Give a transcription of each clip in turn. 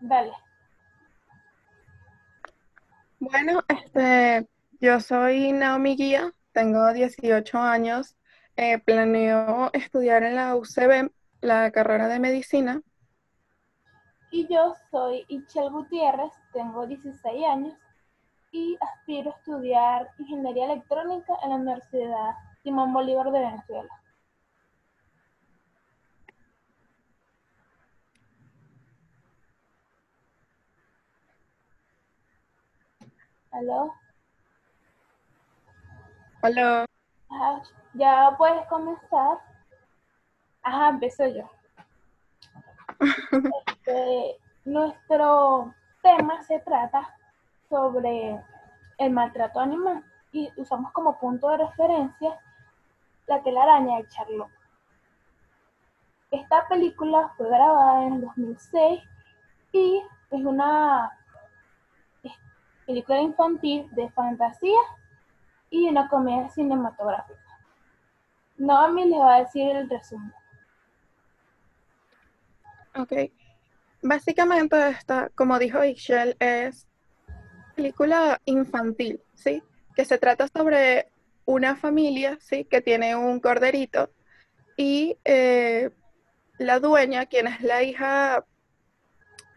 Dale. Bueno, este, yo soy Naomi Guía, tengo 18 años, eh, planeo estudiar en la UCB la carrera de medicina. Y yo soy Ichel Gutiérrez, tengo 16 años y aspiro a estudiar ingeniería electrónica en la Universidad Simón Bolívar de Venezuela. ¿Aló? Hola. Ajá, ya puedes comenzar. Ajá, empiezo yo. Este, nuestro tema se trata sobre el maltrato animal y usamos como punto de referencia la telaraña de Charlotte. Esta película fue grabada en el 2006 y es una película infantil de fantasía y una comedia cinematográfica. Naomi les va a decir el resumen. Ok. Básicamente esta, como dijo Ishel, es película infantil, ¿sí? Que se trata sobre una familia, ¿sí? Que tiene un corderito y eh, la dueña, quien es la hija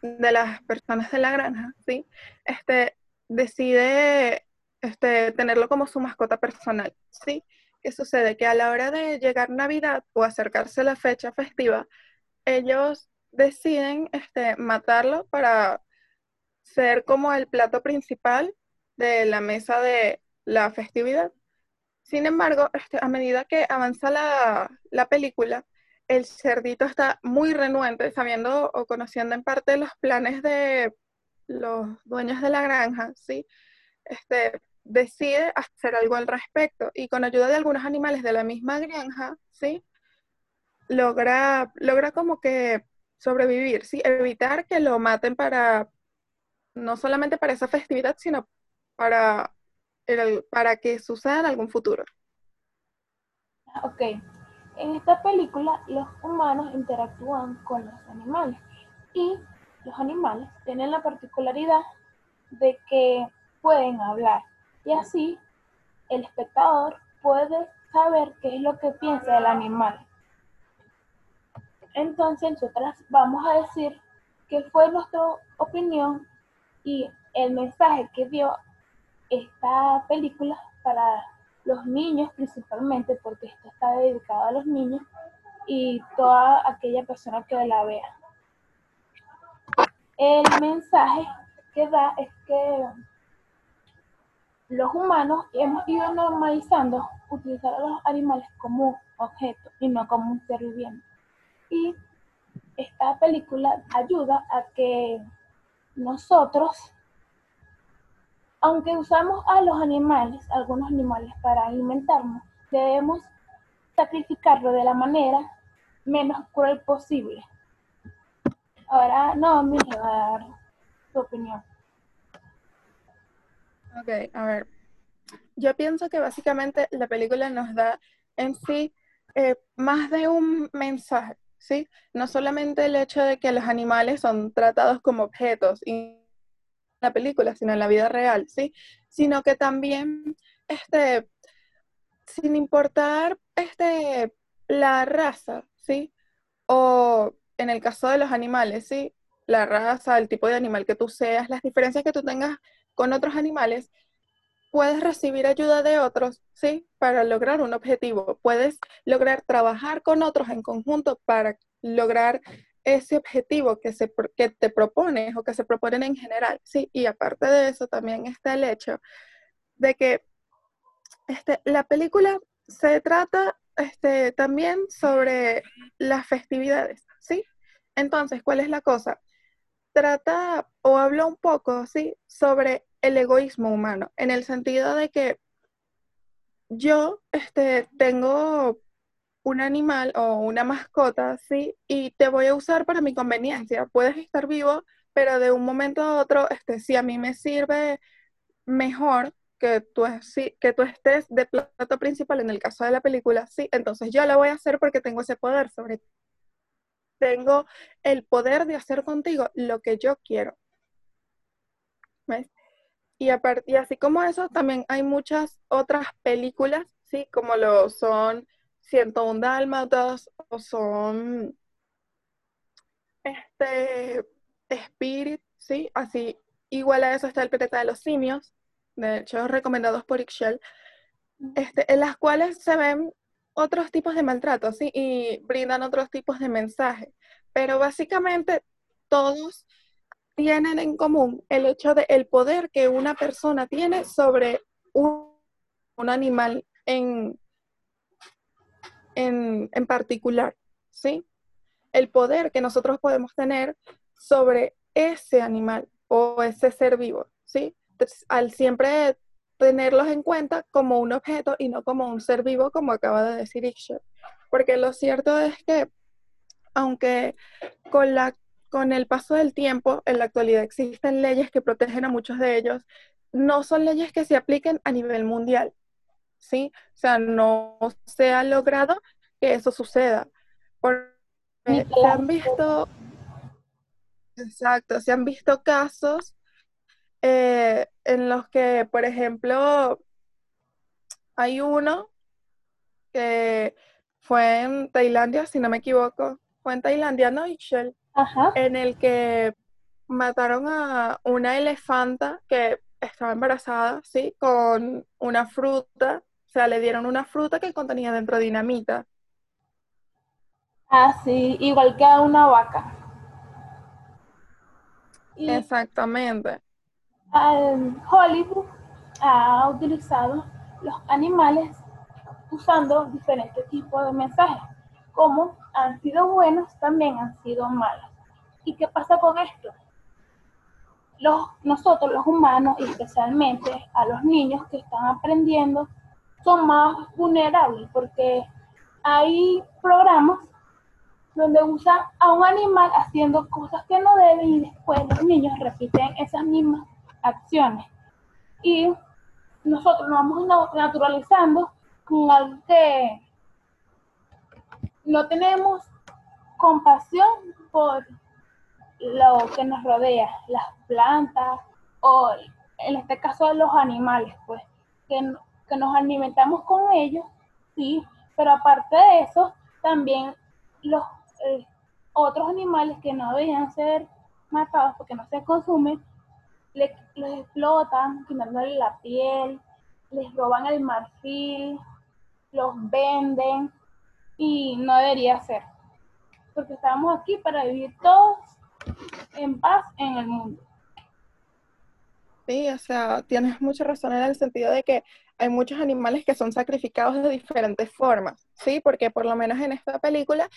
de las personas de la granja, ¿sí? Este, decide este, tenerlo como su mascota personal, ¿sí? ¿Qué sucede? Que a la hora de llegar Navidad o acercarse la fecha festiva, ellos deciden este, matarlo para ser como el plato principal de la mesa de la festividad. Sin embargo, este, a medida que avanza la, la, película, el cerdito está muy renuente, sabiendo o conociendo en parte los planes de los dueños de la granja, ¿sí? Este, decide hacer algo al respecto y con ayuda de algunos animales de la misma granja, ¿sí? Logra, logra como que sobrevivir, ¿sí? Evitar que lo maten para, no solamente para esa festividad, sino para, el, para que suceda en algún futuro. Ok. En esta película los humanos interactúan con los animales y los animales tienen la particularidad de que pueden hablar y así el espectador puede saber qué es lo que piensa el animal. Entonces nosotras vamos a decir qué fue nuestra opinión y el mensaje que dio esta película para los niños principalmente, porque esto está dedicado a los niños y toda aquella persona que la vea. El mensaje que da es que los humanos hemos ido normalizando utilizar a los animales como objeto y no como un ser viviente. Y esta película ayuda a que nosotros, aunque usamos a los animales, algunos animales para alimentarnos, debemos sacrificarlo de la manera menos cruel posible. Ahora no, me va a dar su opinión. Ok, a ver. Yo pienso que básicamente la película nos da en sí eh, más de un mensaje, ¿sí? No solamente el hecho de que los animales son tratados como objetos en la película, sino en la vida real, ¿sí? Sino que también, este, sin importar este, la raza, ¿sí? O en el caso de los animales, ¿sí? La raza, el tipo de animal que tú seas, las diferencias que tú tengas con otros animales, puedes recibir ayuda de otros, ¿sí? Para lograr un objetivo. Puedes lograr trabajar con otros en conjunto para lograr ese objetivo que, se, que te propones o que se proponen en general, ¿sí? Y aparte de eso, también está el hecho de que este, la película se trata este, también sobre las festividades, ¿sí? Entonces, ¿cuál es la cosa? trata o habla un poco, ¿sí? Sobre el egoísmo humano, en el sentido de que yo este, tengo un animal o una mascota, ¿sí? Y te voy a usar para mi conveniencia. Puedes estar vivo, pero de un momento a otro, este, si a mí me sirve mejor que tú, que tú estés de plato principal en el caso de la película, sí, entonces yo lo voy a hacer porque tengo ese poder sobre ti. tengo el poder de hacer contigo lo que yo quiero. ¿Ves? Y, y así como eso, también hay muchas otras películas, ¿sí? Como lo son 101 Dálmatas o son este Spirit, ¿sí? Así, igual a eso está el planeta de los simios, de hecho recomendados por Ixchel, este, en las cuales se ven otros tipos de maltrato, ¿sí? Y brindan otros tipos de mensajes. Pero básicamente todos tienen en común el hecho de el poder que una persona tiene sobre un, animal en, en, en, particular, ¿sí? El poder que nosotros podemos tener sobre ese animal o ese ser vivo, ¿sí? Al siempre tenerlos en cuenta como un objeto y no como un ser vivo, como acaba de decir Ixchel. Porque lo cierto es que, aunque con, la, con el paso del tiempo, en la actualidad existen leyes que protegen a muchos de ellos, no son leyes que se apliquen a nivel mundial, ¿sí? O sea, no se ha logrado que eso suceda. Porque se han visto, exacto, se han visto casos eh, en los que, por ejemplo, hay uno que fue en Tailandia, si no me equivoco, fue en Tailandia, ¿no, En el que mataron a una elefanta que estaba embarazada, ¿sí? Con una fruta, o sea, le dieron una fruta que contenía dentro dinamita. Ah, sí, igual que a una vaca. Exactamente. Hollywood ha utilizado los animales usando diferentes tipos de mensajes. Como han sido buenos, también han sido malos. ¿Y qué pasa con esto? Nosotros los humanos, y especialmente a los niños que están aprendiendo, son más vulnerables porque hay programas donde usan a un animal haciendo cosas que no deben y después los niños repiten esas mismas acciones. Y nosotros nos vamos naturalizando con algo que no tenemos compasión por lo que nos rodea, las plantas o en este caso los animales, pues, que, que nos alimentamos con ellos, sí, pero aparte de eso, también los eh, otros animales que no deberían ser matados porque no se consumen, les explotan, quitándole la piel, les roban el marfil, los venden y no debería ser. Porque estamos aquí para vivir todos en paz en el mundo. Sí, o sea, tienes mucha razón en el sentido de que hay muchos animales que son sacrificados de diferentes formas, ¿sí? Porque por lo menos en esta película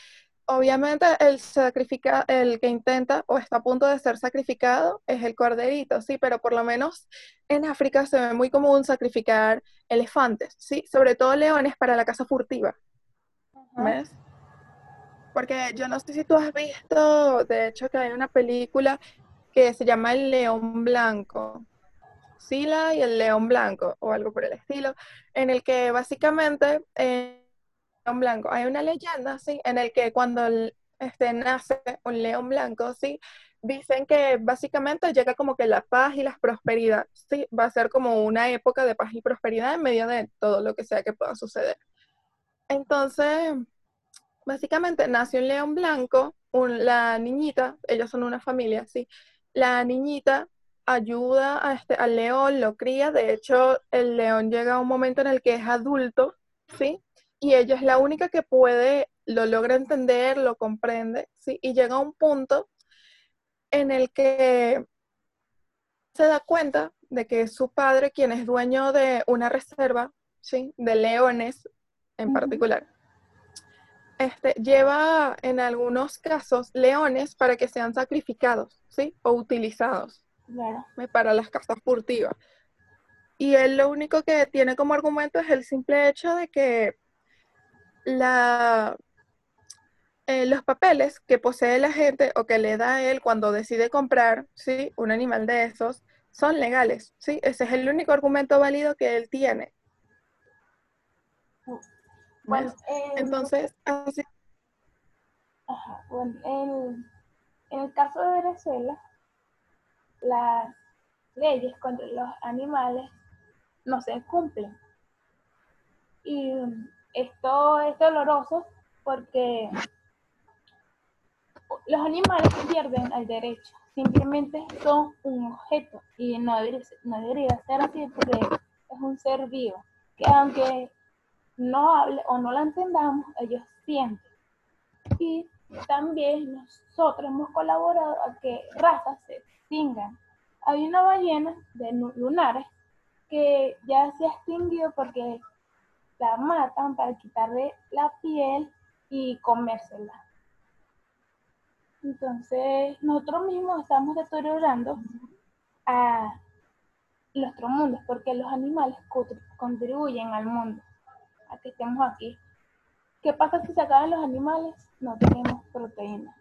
obviamente el sacrifica, el que intenta o está a punto de ser sacrificado es el corderito, sí, pero por lo menos en África se ve muy común sacrificar elefantes, sí, sobre todo leones para la caza furtiva. ¿Ves? Porque yo no sé si tú has visto, de hecho que hay una película que se llama El León Blanco. Sila y el León Blanco, o algo por el estilo, en el que básicamente eh, blanco. Hay una leyenda, ¿sí? En el que cuando este, nace un león blanco, ¿sí? Dicen que básicamente llega como que la paz y la prosperidad, ¿sí? Va a ser como una época de paz y prosperidad en medio de todo lo que sea que pueda suceder. Entonces, básicamente nace un león blanco, la niñita, ellos son una familia, ¿sí? La niñita ayuda a este, al león, lo cría, de hecho el león llega a un momento en el que es adulto, ¿sí? Y ella es la única que puede, lo logra entender, lo comprende, ¿sí? Y llega a un punto en el que se da cuenta de que su padre, quien es dueño de una reserva, ¿sí? De leones en particular, este, lleva en algunos casos leones para que sean sacrificados, ¿sí? O utilizados para las casas furtivas. Y él lo único que tiene como argumento es el simple hecho de que la, eh, los papeles que posee la gente o que le da a él cuando decide comprar ¿sí? un animal de esos son legales. ¿sí? Ese es el único argumento válido que él tiene. Bueno, eh, entonces, así, Ajá, bueno, en, en el caso de Venezuela, las leyes contra los animales no se cumplen. Y esto es doloroso porque los animales pierden el derecho, simplemente son un objeto y no debería, no ser así porque es un ser vivo, que aunque no hable o no la entendamos, ellos sienten. Y también nosotros hemos colaborado a que razas se extingan. Hay una ballena de lunares que ya se ha extinguido porque la matan para quitarle la piel y comérsela. Entonces, nosotros mismos estamos deteriorando a nuestro mundo porque los animales contribuyen al mundo, a que estemos aquí. ¿Qué pasa si se acaban los animales? No tenemos proteína.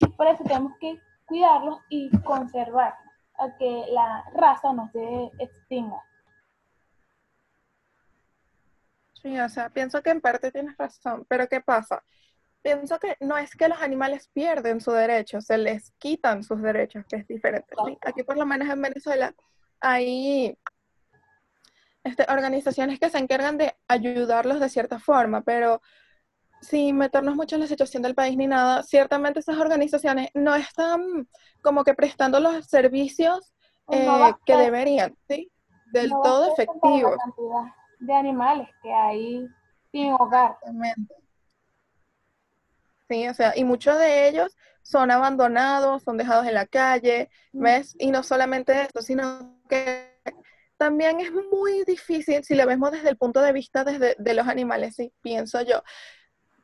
Y por eso tenemos que cuidarlos y conservarlos, a que la raza no se extinga. Sí, o sea, pienso que en parte tienes razón, pero ¿qué pasa? Pienso que no es que los animales pierden su derecho, se les quitan sus derechos, que es diferente. Aquí por lo menos en Venezuela hay este, organizaciones que se encargan de ayudarlos de cierta forma, pero sin meternos mucho en la situación del país ni nada, ciertamente esas organizaciones no están como que prestando los servicios eh, que deberían, ¿sí? Del todo efectivos de animales que hay sin hogar. Sí, o sea, y muchos de ellos son abandonados, son dejados en la calle, mm. ¿ves? Y no solamente eso, sino que también es muy difícil, si lo vemos desde el punto de vista desde, de los animales, sí, pienso yo,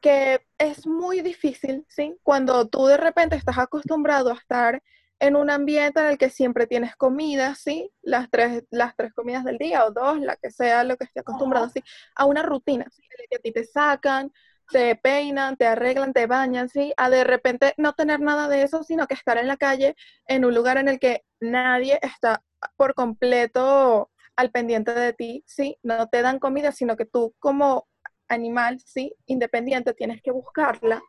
que es muy difícil, ¿sí? Cuando tú de repente estás acostumbrado a estar en un ambiente en el que siempre tienes comida, ¿sí? Las tres, las tres comidas del día o dos, la que sea lo que esté acostumbrado, ¿sí? A una rutina, ¿sí? Que a ti te sacan, te peinan, te arreglan, te bañan, ¿sí? A de repente no tener nada de eso, sino que estar en la calle, en un lugar en el que nadie está por completo al pendiente de ti, ¿sí? No te dan comida, sino que tú como animal, ¿sí? Independiente, tienes que buscarla,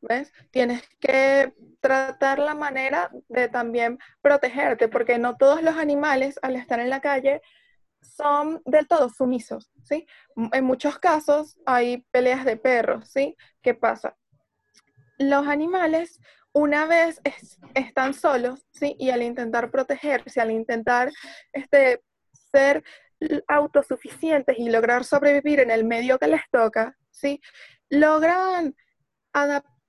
¿ves? Tienes que tratar la manera de también protegerte, porque no todos los animales al estar en la calle son del todo sumisos, ¿sí? En muchos casos hay peleas de perros, ¿sí? ¿Qué pasa? Los animales una vez están solos, ¿sí? Y al intentar protegerse, al intentar este, ser autosuficientes y lograr sobrevivir en el medio que les toca, ¿sí? Logran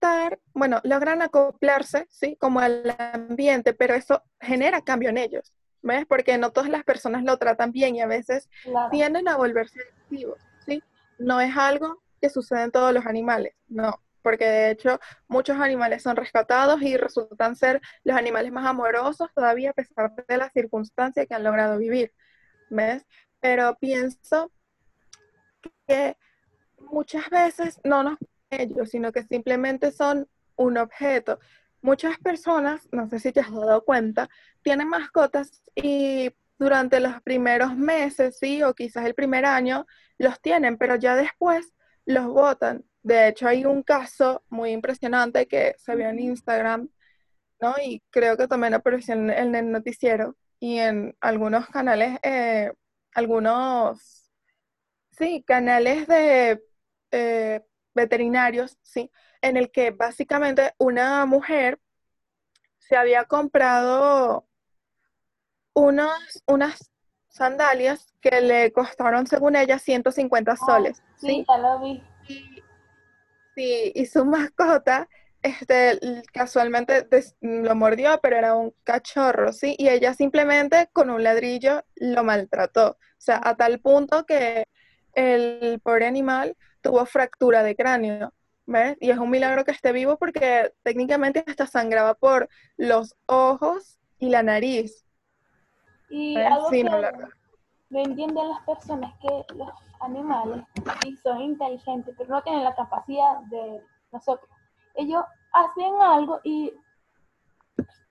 adaptar bueno, logran acoplarse, ¿sí? Como al ambiente, pero eso genera cambio en ellos, ¿ves? Porque no todas las personas lo tratan bien y a veces tienden a volverse activos, ¿sí? No es algo que sucede en todos los animales, no, porque de hecho muchos animales son rescatados y resultan ser los animales más amorosos todavía a pesar de las circunstancias que han logrado vivir, ¿ves? Pero pienso que muchas veces no nos ellos, sino que simplemente son un objeto. Muchas personas, no sé si te has dado cuenta, tienen mascotas y durante los primeros meses, sí, o quizás el primer año, los tienen, pero ya después los botan. De hecho, hay un caso muy impresionante que se vio en Instagram, ¿no? Y creo que también apareció en, el noticiero y en algunos canales, eh, algunos, sí, canales de eh, veterinarios, ¿sí? En el que básicamente una mujer se había comprado unas sandalias que le costaron, según ella, 150 soles. sí, ya lo vi. Y, sí, y su mascota, este, casualmente lo mordió, pero era un cachorro, ¿sí? Y ella simplemente con un ladrillo lo maltrató. O sea, a tal punto que el pobre animal tuvo fractura de cráneo, ¿ves? Y es un milagro que esté vivo porque técnicamente hasta sangraba por los ojos y la nariz. Y algo que no, entienden las personas que los animales sí son inteligentes, pero no tienen la capacidad de nosotros. Ellos hacen algo y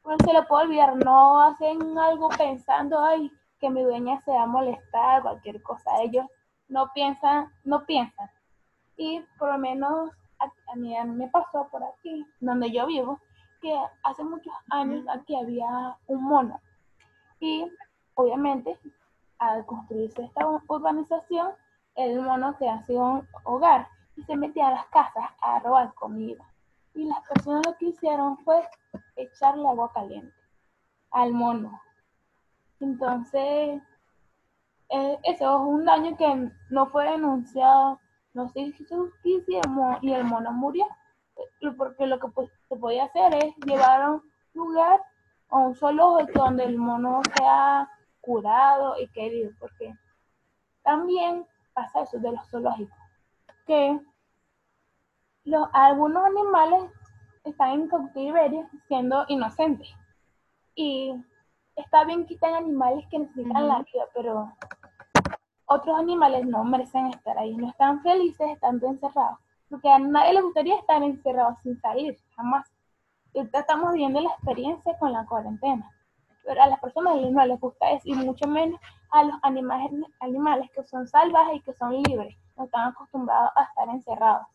no se lo puede olvidar, no hacen algo pensando, ay, que mi dueña se va a molestar, cualquier cosa. Ellos no piensan, no piensan y por lo menos a, mí, me pasó por aquí, donde yo vivo, que hace muchos años aquí había un mono. Y obviamente, al construirse esta urbanización, el mono se hacía un hogar y se metía a las casas a robar comida. Y las personas lo que hicieron fue echarle agua caliente al mono. Entonces, eh, eso es un daño que no fue denunciado, no se hizo justicia y el mono murió. Porque lo que pues, se podía hacer es llevar a un lugar o un solo donde el mono sea curado y querido, porque también pasa eso de los zoológicos, que los, algunos animales están en cautiverio siendo inocentes. Y está bien que animales que necesitan la vida, pero otros animales no merecen estar ahí, no están felices estando encerrados, porque a nadie le gustaría estar encerrados sin salir, jamás. Y estamos viviendo la experiencia con la cuarentena, pero a las personas no les gusta eso, y mucho menos a los animales, animales que son salvajes y que son libres, no están acostumbrados a estar encerrados.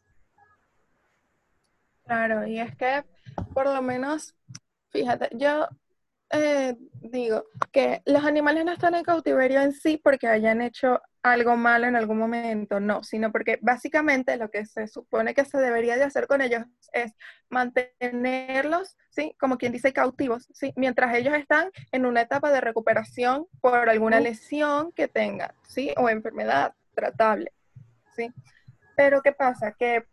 Claro, y es que por lo menos, fíjate, yo eh, digo que los animales no están en cautiverio en sí porque hayan hecho algo malo en algún momento, no, sino porque básicamente lo que se supone que se debería de hacer con ellos es mantenerlos, ¿sí? Como quien dice, cautivos, ¿sí? Mientras ellos están en una etapa de recuperación por alguna lesión que tengan, ¿sí? O enfermedad tratable, ¿sí? Pero ¿qué pasa? Que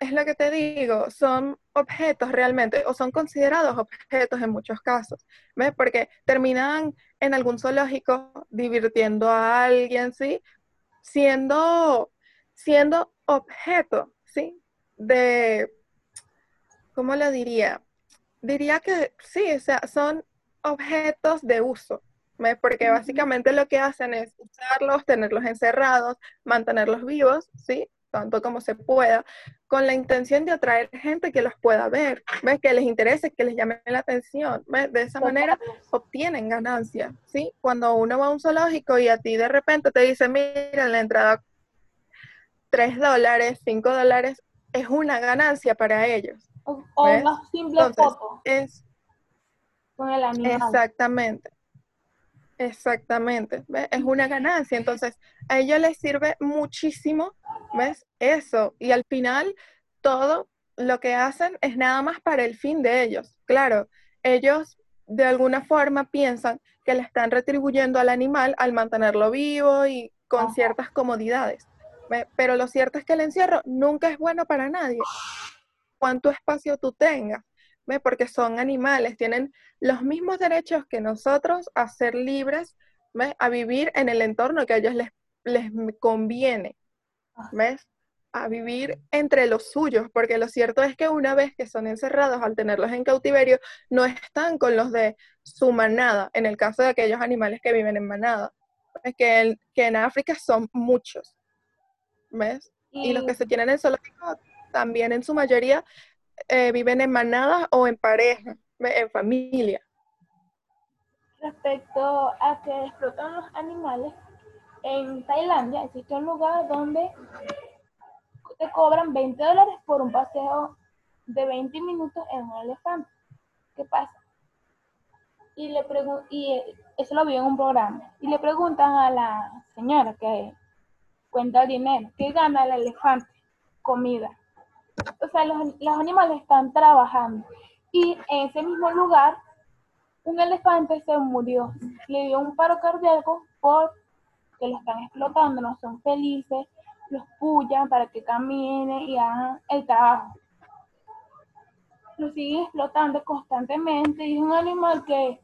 es lo que te digo, son objetos realmente, o son considerados objetos en muchos casos, ¿ves? Porque terminan en algún zoológico divirtiendo a alguien, ¿sí? Siendo, siendo objeto, ¿sí? De, ¿cómo lo diría? Diría que sí, o sea, son objetos de uso, ¿ves? Porque básicamente lo que hacen es usarlos, tenerlos encerrados, mantenerlos vivos, ¿sí? Tanto como se pueda, con la intención de atraer gente que los pueda ver, ¿ves? que les interese, que les llame la atención. ¿ves? De esa manera obtienen ganancias. ¿sí? Cuando uno va a un zoológico y a ti de repente te dice, mira, la entrada 3 dólares, 5 dólares, es una ganancia para ellos. O, una simple foto. Es, con el animal. Exactamente. Exactamente, es una ganancia. Entonces, a ellos les sirve muchísimo, ¿ves? Eso. Y al final, todo lo que hacen es nada más para el fin de ellos. Claro, ellos de alguna forma piensan que le están retribuyendo al animal al mantenerlo vivo y con ciertas comodidades. Pero lo cierto es que el encierro nunca es bueno para nadie. Cuánto espacio tú tengas porque son animales, tienen los mismos derechos que nosotros a ser libres, a vivir en el entorno que a ellos les, les conviene. ¿ves? a vivir entre los suyos, porque lo cierto es que una vez que son encerrados, al tenerlos en cautiverio, no están con los de su manada, en el caso de aquellos animales que viven en manada, es que, que en África son muchos, ¿ves? Y, y los que se tienen en zoológico también en su mayoría eh, viven en manadas o en pareja, en familia. Respecto a que explotan los animales, en Tailandia existe un lugar donde te cobran 20 dólares por un paseo de 20 minutos en un elefante. ¿Qué pasa? Y, le y eso lo vi en un programa. Y le preguntan a la señora que cuenta el dinero, ¿qué gana el elefante? Comida o sea, los, animales están trabajando. Y en ese mismo lugar, un elefante se murió. Le dio un paro cardíaco porque lo están explotando, no son felices, los pullan para que caminen y hagan el trabajo. Lo siguen explotando constantemente y es un animal que,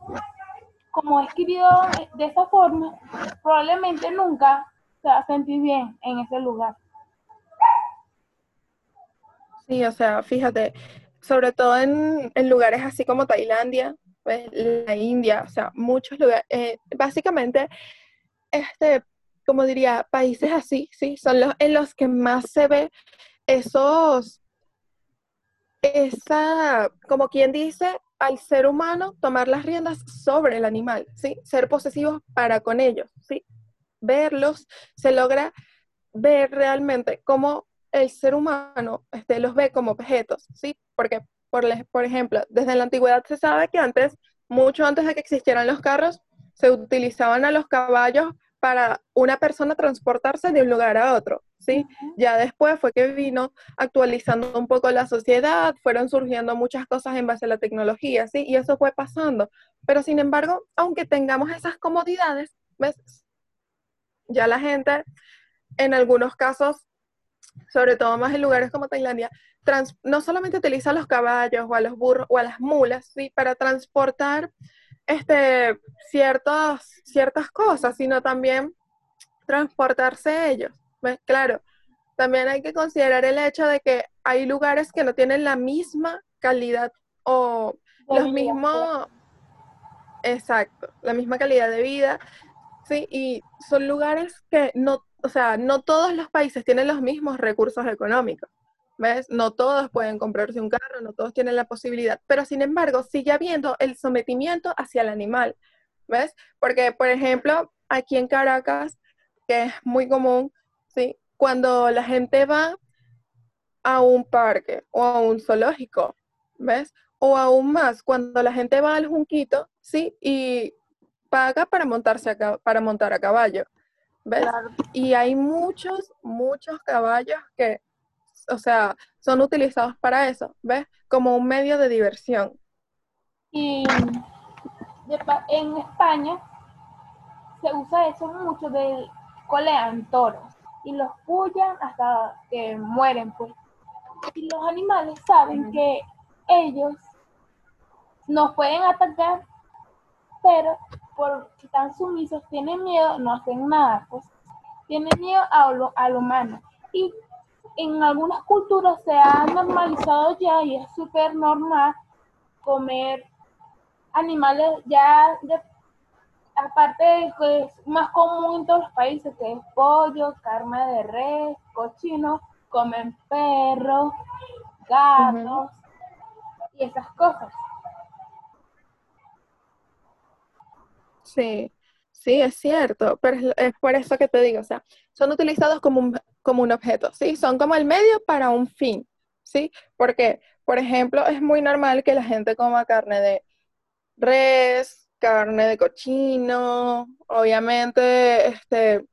como es querido de esa forma, probablemente nunca se va a sentir bien en ese lugar. Sí, o sea, fíjate, sobre todo en, lugares así como Tailandia, pues, la India, o sea, muchos lugares, eh, básicamente, este, como diría, países así, sí, son los en los que más se ve esos, esa, como quien dice, al ser humano tomar las riendas sobre el animal, ¿sí? Ser posesivos para con ellos, ¿sí? Verlos, se logra ver realmente cómo el ser humano este, los ve como objetos, ¿sí? Porque, por, por ejemplo, desde la antigüedad se sabe que antes, mucho antes de que existieran los carros, se utilizaban a los caballos para una persona transportarse de un lugar a otro, ¿sí? Ya después fue que vino actualizando un poco la sociedad, fueron surgiendo muchas cosas en base a la tecnología, ¿sí? Y eso fue pasando. Pero sin embargo, aunque tengamos esas comodidades, ¿ves? Ya la gente, en algunos casos, sobre todo más en lugares como Tailandia, no solamente utiliza los caballos o a los burros o a las mulas, ¿sí? Para transportar este, ciertas, ciertas cosas, sino también transportarse ellos. ¿Ves? Claro, también hay que considerar el hecho de que hay lugares que no tienen la misma calidad o los mismos, exacto, la misma calidad de vida, sí, y son lugares que no, o sea, no todos los países tienen los mismos recursos económicos. ¿Ves? No todos pueden comprarse un carro, no todos tienen la posibilidad, pero sin embargo sigue habiendo el sometimiento hacia el animal, ¿ves? Porque, por ejemplo, aquí en Caracas, que es muy común, ¿sí? Cuando la gente va a un parque o a un zoológico, ¿ves? O aún más, cuando la gente va al junquito, ¿sí? Y paga para montarse a, para montar a caballo, ¿ves? Y hay muchos, muchos caballos que o sea, son utilizados para eso, ¿ves? Como un medio de diversión. Y en España se usa eso mucho de colean toros y los pullan hasta que mueren, pues. Y los animales saben que ellos nos pueden atacar, pero porque están sumisos, tienen miedo, no hacen nada, pues. Tienen miedo a lo, al humano. Y en algunas culturas se ha normalizado ya y es súper normal comer animales ya aparte de que es más común en todos los países, que es pollo, carne de res, cochino, comen perros, gatos y esas cosas. Sí, sí, es cierto, pero es, por eso que te digo, o sea, son utilizados como un, como un objeto, ¿sí? Son como el medio para un fin, ¿sí? Porque, por ejemplo, es muy normal que la gente coma carne de res, carne de cochino, obviamente, este,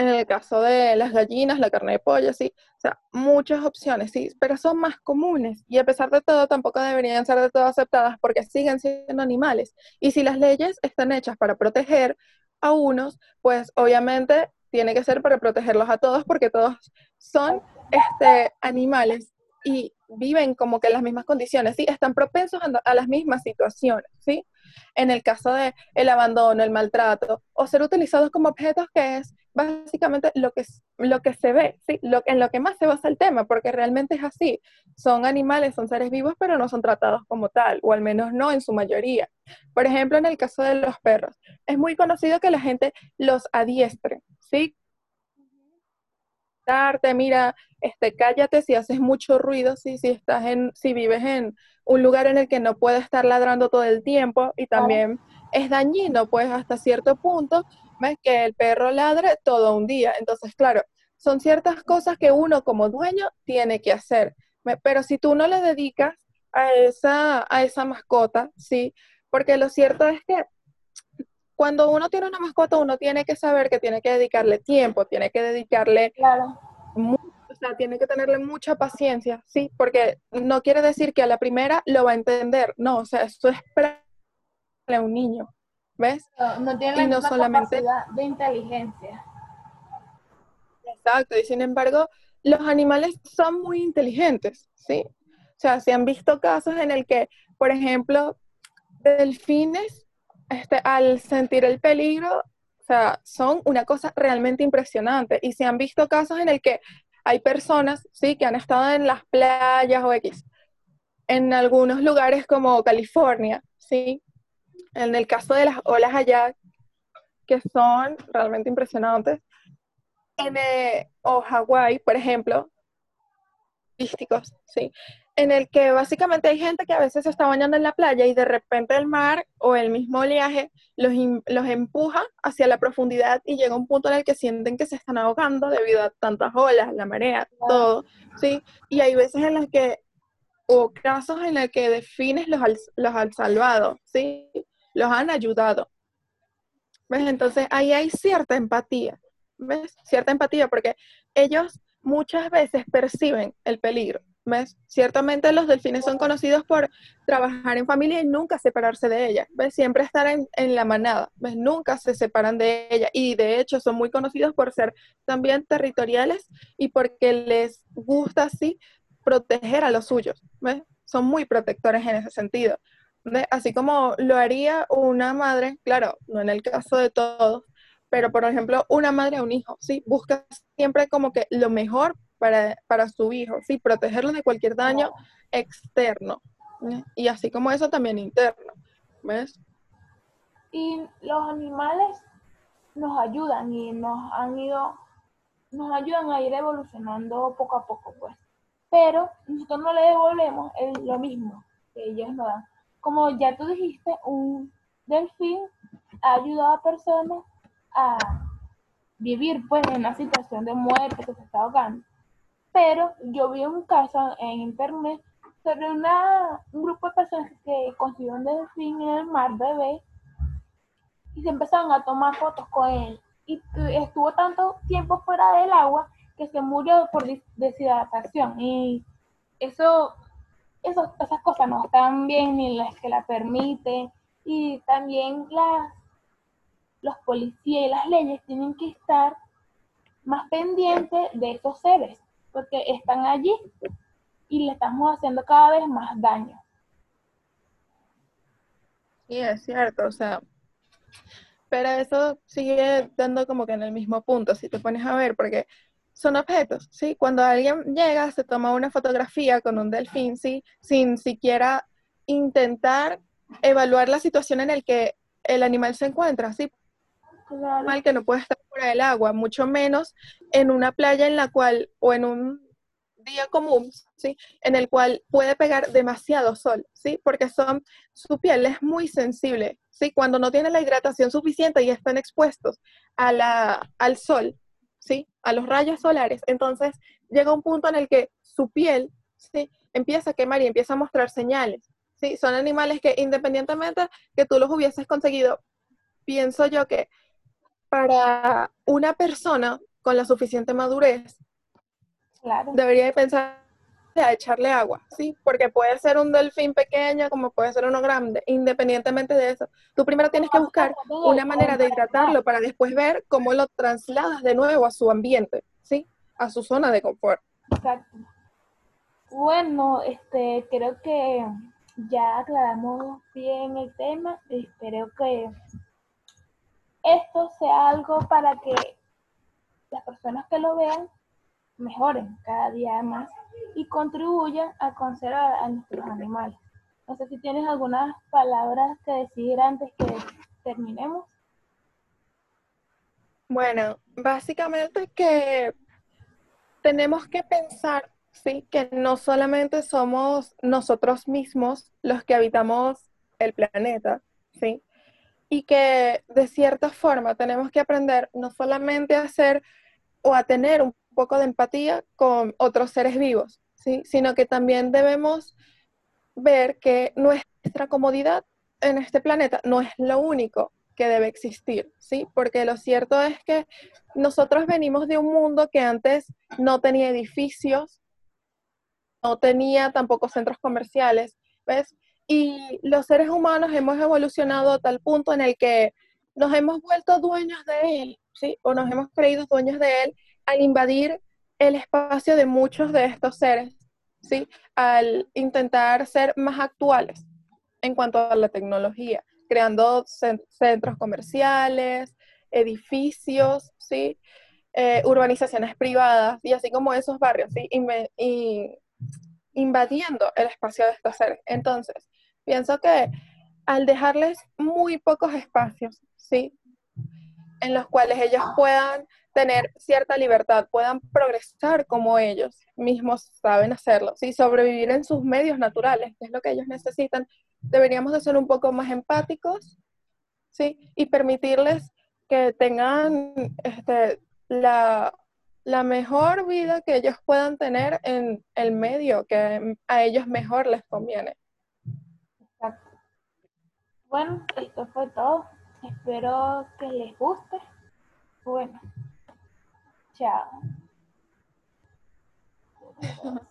en el caso de las gallinas, la carne de pollo, sí, muchas opciones, sí, pero son más comunes y a pesar de todo tampoco deberían ser de todo aceptadas porque siguen siendo animales. Y si las leyes están hechas para proteger a unos, pues obviamente tiene que ser para protegerlos a todos porque todos son este, animales y viven como que las mismas condiciones, ¿sí? Están propensos a, las mismas situaciones, ¿sí? En el caso de el abandono, el maltrato o ser utilizados como objetos que es básicamente lo que, lo que se ve, ¿sí? Lo, en lo que más se basa el tema, porque realmente es así. Son animales, son seres vivos, pero no son tratados como tal, o al menos no en su mayoría. Por ejemplo, en el caso de los perros, es muy conocido que la gente los adiestre, ¿sí? Mira, este, cállate si haces mucho ruido, ¿sí? si estás en, si vives en un lugar en el que no puedes estar ladrando todo el tiempo y también es dañino, pues hasta cierto punto, ves que el perro ladre todo un día. Entonces, claro, son ciertas cosas que uno como dueño tiene que hacer. Pero si tú no le dedicas a esa, a esa mascota, ¿sí? Porque lo cierto es que cuando uno tiene una mascota, uno tiene que saber que tiene que dedicarle tiempo, tiene que dedicarle, claro. o sea, tiene que tenerle mucha paciencia, ¿sí? Porque no quiere decir que a la primera lo va a entender, no, o sea, esto es para un niño, ¿ves? No, tiene la solamente... capacidad de inteligencia. Exacto, y sin embargo, los animales son muy inteligentes, ¿sí? O sea, se han visto casos en el que, por ejemplo, delfines este, al sentir el peligro, o sea, son una cosa realmente impresionante. Y se han visto casos en el que hay personas, sí, que han estado en las playas o X, en algunos lugares como California, sí, en el caso de las olas allá, que son realmente impresionantes, en, eh, o Hawái, por ejemplo, turísticos, sí, en el que básicamente hay gente que a veces se está bañando en la playa y de repente el mar o el mismo oleaje los, los empuja hacia la profundidad y llega un punto en el que sienten que se están ahogando debido a tantas olas, la marea, todo, ¿sí? Y hay veces en las que, o casos en los que defines los, los han salvado, ¿sí? Los han ayudado. ¿Ves? Entonces ahí hay cierta empatía, ¿ves? Cierta empatía porque ellos muchas veces perciben el peligro ¿ves? Ciertamente los delfines son conocidos por trabajar en familia y nunca separarse de ella, ¿ves? Siempre estar en, la manada, ¿ves? Nunca se separan de ella y de hecho son muy conocidos por ser también territoriales y porque les gusta así proteger a los suyos, ¿ves? Son muy protectores en ese sentido. Así como lo haría una madre, claro, no en el caso de todos, pero por ejemplo, una madre a un hijo, ¿sí? Busca siempre como que lo mejor para, su hijo, ¿sí? Protegerlo de cualquier daño externo. Y así como eso también interno, ¿ves? Y los animales nos ayudan y nos han ido, nos ayudan a ir evolucionando poco a poco, pues. Pero nosotros no le devolvemos lo mismo que ellos nos dan. Como ya tú dijiste, un delfín ha ayudado a personas a vivir pues en una situación de muerte que se está ahogando. Pero yo vi un caso en internet sobre una, un grupo de personas que consiguieron delfín en el mar bebé y se empezaron a tomar fotos con él. Y estuvo tanto tiempo fuera del agua que se murió por deshidratación. Y eso, eso, esas cosas no están bien ni las que la permiten. Y también las, los policías y las leyes tienen que estar más pendientes de esos seres porque están allí y le estamos haciendo cada vez más daño. Sí, es cierto, o sea, pero eso sigue dando como que en el mismo punto, si te pones a ver, porque son objetos, ¿sí? Cuando alguien llega, se toma una fotografía con un delfín, ¿sí? Sin siquiera intentar evaluar la situación en la que el animal se encuentra, ¿sí? Que no puede estar fuera del agua, mucho menos en una playa en la cual, o en un día común, ¿sí? En el cual puede pegar demasiado sol, ¿sí? Porque son, su piel es muy sensible, ¿sí? Cuando no tiene la hidratación suficiente y están expuestos a la, al sol, ¿sí? A los rayos solares, entonces llega un punto en el que su piel, ¿sí? Empieza a quemar y empieza a mostrar señales, ¿sí? Son animales que independientemente que tú los hubieses conseguido, pienso yo que para una persona con la suficiente madurez, debería de pensar a echarle agua, ¿sí? Porque puede ser un delfín pequeño como puede ser uno grande, independientemente de eso. Tú primero tienes que buscar una manera de hidratarlo para después ver cómo lo trasladas de nuevo a su ambiente, ¿sí? A su zona de confort. Exacto. Bueno, este, creo que ya aclaramos bien el tema. Espero que esto sea algo para que las personas que lo vean mejoren cada día más y contribuyan a conservar a nuestros animales. No sé si tienes algunas palabras que decir antes que terminemos. Bueno, básicamente que tenemos que pensar, sí, que no solamente somos nosotros mismos los que habitamos el planeta, sí, y que de cierta forma tenemos que aprender no solamente a hacer o a tener un poco de empatía con otros seres vivos, ¿sí? sino que también debemos ver que nuestra comodidad en este planeta no es lo único que debe existir, ¿sí? Porque lo cierto es que nosotros venimos de un mundo que antes no tenía edificios, no tenía tampoco centros comerciales, ¿ves? Y los seres humanos hemos evolucionado a tal punto en el que nos hemos vuelto dueños de él, ¿sí? O nos hemos creído dueños de él al invadir el espacio de muchos de estos seres, ¿sí? Al intentar ser más actuales en cuanto a la tecnología, creando centros comerciales, edificios, ¿sí? Eh, urbanizaciones privadas y así como esos barrios, ¿sí? invadiendo el espacio de estos seres. Entonces, pienso que al dejarles muy pocos espacios, ¿sí? En los cuales ellos puedan tener cierta libertad, puedan progresar como ellos mismos saben hacerlo, ¿sí? sobrevivir en sus medios naturales, que es lo que ellos necesitan. Deberíamos de ser un poco más empáticos ¿sí? y permitirles que tengan este, la, la mejor vida que ellos puedan tener en el medio que a ellos mejor les conviene. Bueno, esto fue todo. Espero que les guste. Bueno, chao.